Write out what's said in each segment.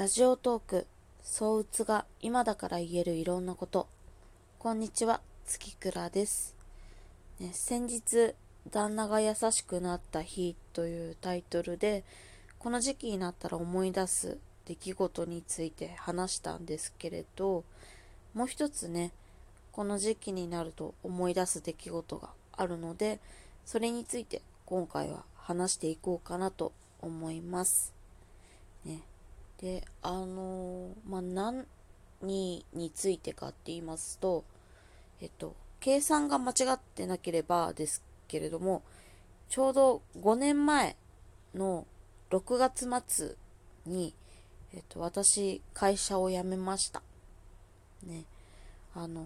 ラジオトーク、相うつが今だから言えるいろんなこと。こんにちは、月倉です。ね、先日、旦那が優しくなった日というタイトルで、この時期になったら思い出す出来事について話したんですけれど、もう一つね、この時期になると思い出す出来事があるので、それについて今回は話していこうかなと思います。で、あのまあ、何についてかって言いますと、えっと、計算が間違ってなければですけれども、ちょうど5年前の6月末に、えっと、私、会社を辞めました。ね。あの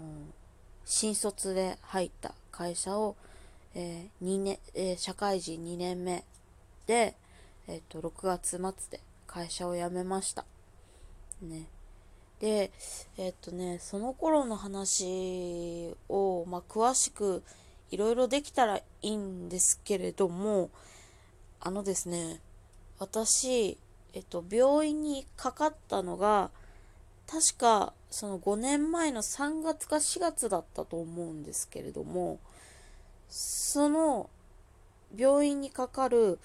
新卒で入った会社を、えー、2年、えー、社会人2年目で、えっと、6月末で会社を辞めました。ね。で、えっとね、その頃の話を、まあ、詳しくいろいろできたらいいんですけれども、あのですね、私、えっと、病院にかかったのが、確かその5年前の3月か4月だったと思うんですけれども、その病院にかかる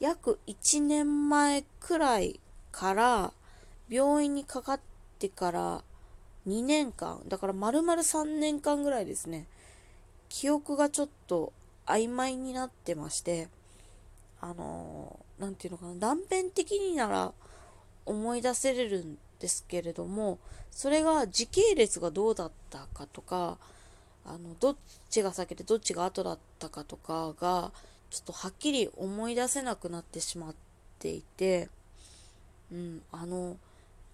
約1年前くらいから病院にかかってから2年間、だから丸々3年間ぐらいですね、記憶がちょっと曖昧になってまして、あのー、なんていうのかな、断片的になら思い出せれるんですけれども、それが時系列がどうだったかとか、あの、どっちが先でどっちが後だったかとかが、ちょっとはっきり思い出せなくなってしまっていて、うん、あの、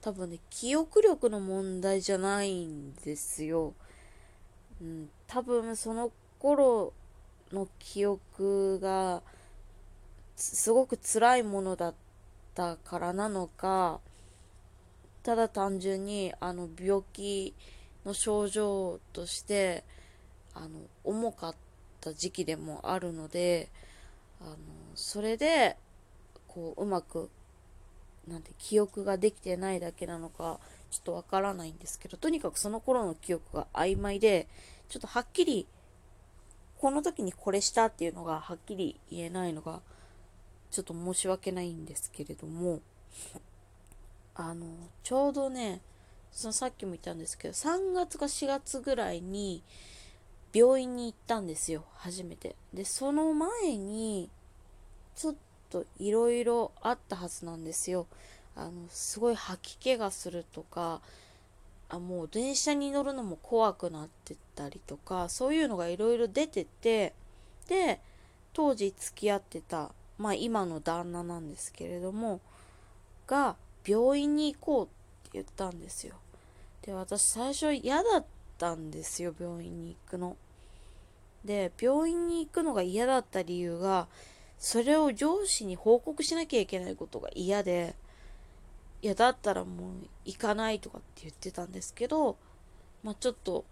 多分ね、記憶力の問題じゃないんですよ。うん、多分その頃の記憶がすごく辛いものだったからなのか、ただ単純にあの病気の症状としてあの重かったた時期でもあるのであのそれでこううまくなんて記憶ができてないだけなのかちょっとわからないんですけどとにかくその頃の記憶が曖昧でちょっとはっきりこの時にこれしたっていうのがはっきり言えないのがちょっと申し訳ないんですけれどもあの、ちょうどね、そのさっきも言ったんですけど、3月か4月ぐらいに病院に行ったんですよ、初めて。で、その前に、ちょっといろいろあったはずなんですよ。あの、すごい吐き気がするとか、あもう電車に乗るのも怖くなってたりとか、そういうのがいろいろ出てて、で、当時付き合ってた、まあ今の旦那なんですけれども、が、病院に行こうって言ったんですよ。で、私最初嫌だったんですよ、病院に行くの。で、病院に行くのが嫌だった理由が、それを上司に報告しなきゃいけないことが嫌で、いや、だったらもう行かないとかって言ってたんですけど、まあちょっと、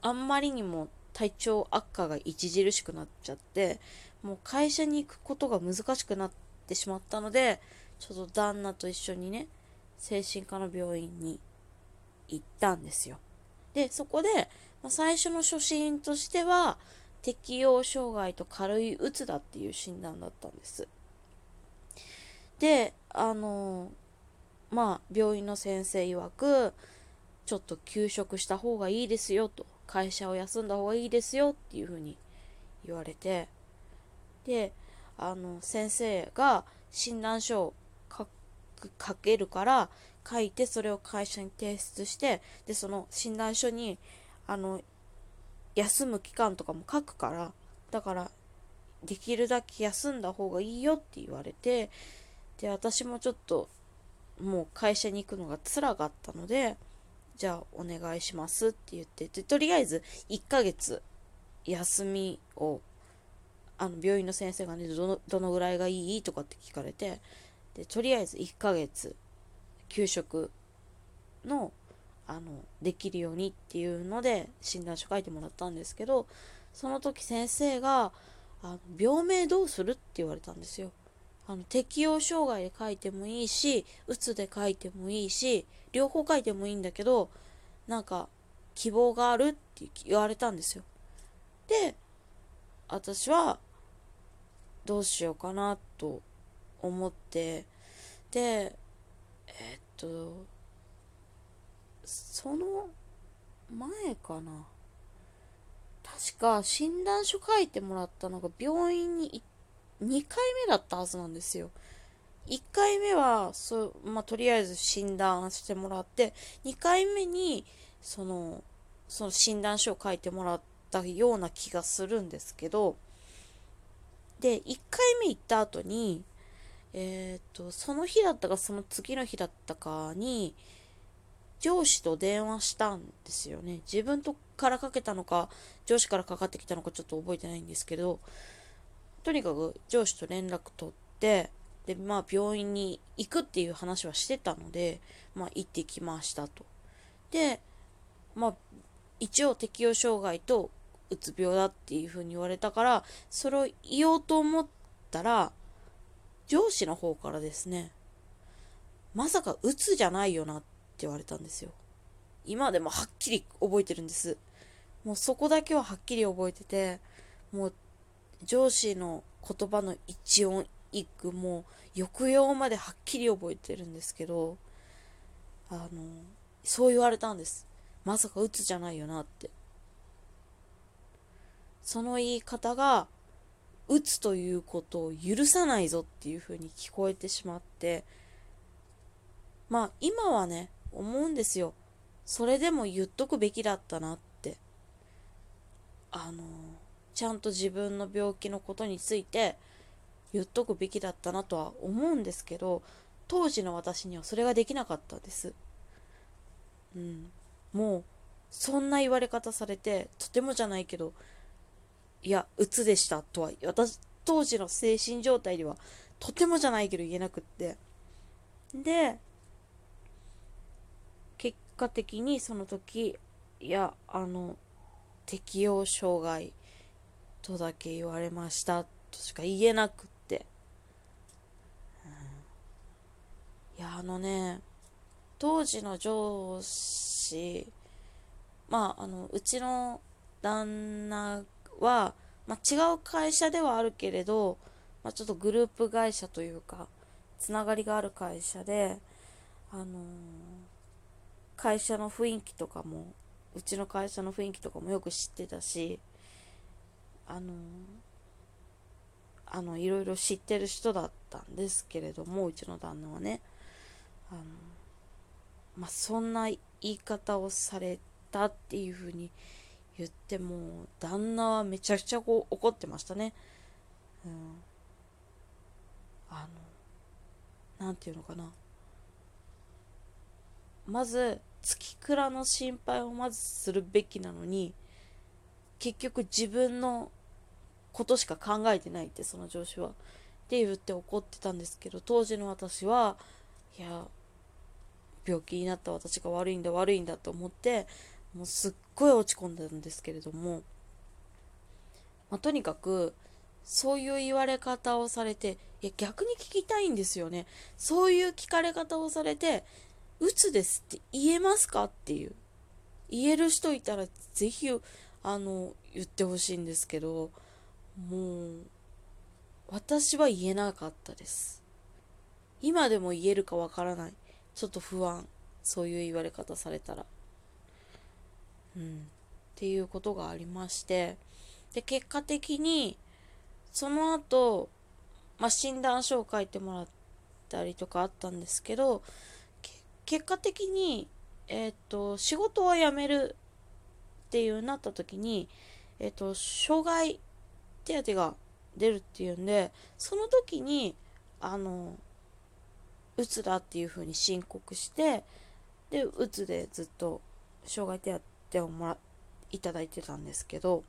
あんまりにも体調悪化が著しくなっちゃって、もう会社に行くことが難しくなってしまったので、ちょっと旦那と一緒にね、精神科の病院に行ったんですよ。で、そこで、ま、最初の初診としては、適応障害と軽いうつだっていう診断だったんです。で、あのまあ、病院の先生曰く、ちょっと休職した方がいいですよと、会社を休んだ方がいいですよっていうふうに言われて、で、あの、先生が診断書を書けるから書いてそれを会社に提出してでその診断書にあの休む期間とかも書くからだからできるだけ休んだ方がいいよって言われてで私もちょっともう会社に行くのが辛かったのでじゃあお願いしますって言ってでとりあえず1ヶ月休みをあの病院の先生がねどのどのぐらいがいい？とかって聞かれてでとりあえず1ヶ月給食のあのできるようにっていうので診断書書いてもらったんですけどその時先生があの病名どうするって言われたんですよ。あの適応障害で書いてもいいしうつで書いてもいいし両方書いてもいいんだけどなんか希望があるって言われたんですよ。で私はどうしようかなと思ってで、とその前かな確か診断書書いてもらったのが病院に2回目だったはずなんですよ。1回目はそ、まあ、とりあえず診断してもらって2回目にそのその診断書を書いてもらったような気がするんですけどで1回目行った後にえっ、とその日だったかその次の日だったかに上司と電話したんですよね。自分とからかけたのか、上司からかかってきたのかちょっと覚えてないんですけど、とにかく上司と連絡取って、で、まあ病院に行くっていう話はしてたので、まあ行ってきましたと。で、まあ一応適応障害とうつ病だっていうふうに言われたから、それを言おうと思ったら、上司の方からですね、まさかうつじゃないよなって言われたんですよ。今でもはっきり覚えてるんです。もうそこだけははっきり覚えてて、もう上司の言葉の一音一句も抑揚まではっきり覚えてるんですけど、あの、そう言われたんです。まさか鬱じゃないよなって。その言い方が、鬱ということを許さないぞっていう風に聞こえてしまって、まあ今はね、思うんですよ。それでも言っとくべきだったなって。あの、ちゃんと自分の病気のことについて言っとくべきだったなとは思うんですけど、当時の私にはそれができなかったです。うん。もう、そんな言われ方されて、とてもじゃないけど、いや、鬱でしたとは、私、当時の精神状態では、とてもじゃないけど言えなくって。で、結果的にその時いやあの適応障害とだけ言われましたとしか言えなくって、うん、いやあのね当時の上司まああのうちの旦那は、まあ、違う会社ではあるけれど、まあ、ちょっとグループ会社というかつながりがある会社であのー会社の雰囲気とかもうちの会社の雰囲気とかもよく知ってたしあのあのいろいろ知ってる人だったんですけれどもうちの旦那はね。あのまあそんな言い方をされたっていうふうに言っても旦那はめちゃくちゃこう怒ってましたね。うん。あの何て言うのかな。まず月倉の心配をまずするべきなのに結局自分のことしか考えてないってその上司は。って言って怒ってたんですけど当時の私はいや病気になった私が悪いんだ悪いんだと思ってもうすっごい落ち込んだんですけれども、まあ、とにかくそういう言われ方をされていや逆に聞きたいんですよねそういう聞かれ方をされて鬱ですって言えますかっていう。言える人いたらぜひ、あの、言ってほしいんですけど、もう、私は言えなかったです。今でも言えるかわからない。ちょっと不安。そういう言われ方されたら。うん。っていうことがありまして。で、結果的に、その後、まあ、診断書を書いてもらったりとかあったんですけど、結果的に、えっ、ー、と、仕事を辞めるっていうなった時に、えっ、ー、と、障害手当が出るっていうんで、その時に、あの、うつだっていう風に申告して、で、うつでずっと障害手当当をもら、いただいてたんですけど、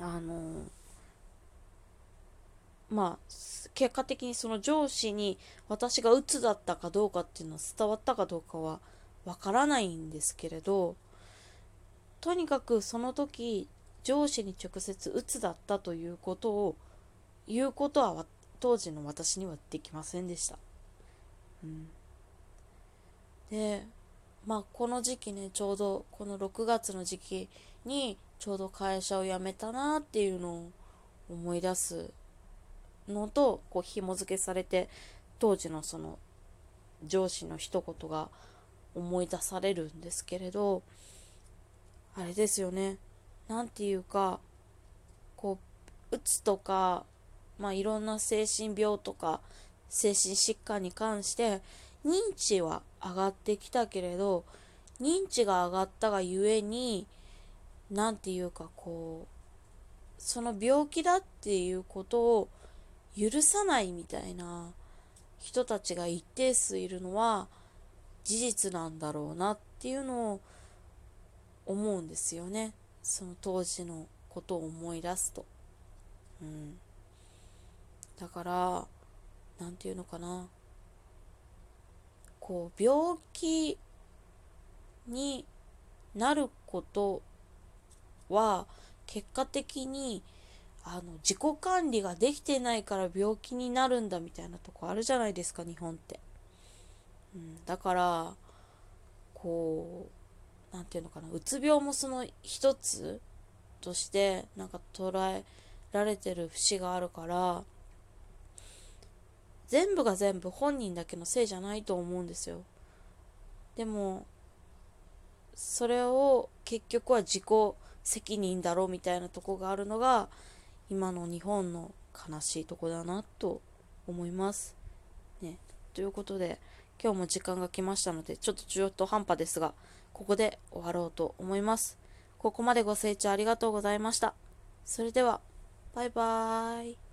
あの、まあ、結果的にその上司に私が鬱だったかどうかっていうのは伝わったかどうかはわからないんですけれど、とにかくその時、上司に直接鬱だったということを言うことは当時の私にはできませんでした。うん、でまあこの時期ねちょうどこの6月の時期にちょうど会社を辞めたなっていうのを思い出すのとこう紐付けされて当時のその上司の一言が思い出されるんですけれどあれですよね。何て言うかこううつとかまあいろんな精神病とか精神疾患に関して認知は上がってきたけれど認知が上がったがゆえに何て言うかこうその病気だっていうことを許さないみたいな人たちが一定数いるのは事実なんだろうなっていうのを思うんですよね。その当時のことを思い出すと。うん、だから何て言うのかな。こう病気になることは結果的にあの自己管理ができてないから病気になるんだみたいなとこあるじゃないですか日本って、うん、だからこう何て言うのかなうつ病もその一つとしてなんか捉えられてる節があるから全部が全部本人だけのせいじゃないと思うんですよでもそれを結局は自己責任だろうみたいなとこがあるのが今の日本の悲しいとこだなと思います。ね、ということで今日も時間が来ましたのでちょっと中途半端ですがここで終わろうと思います。ここまでご清聴ありがとうございました。それではバイバーイ。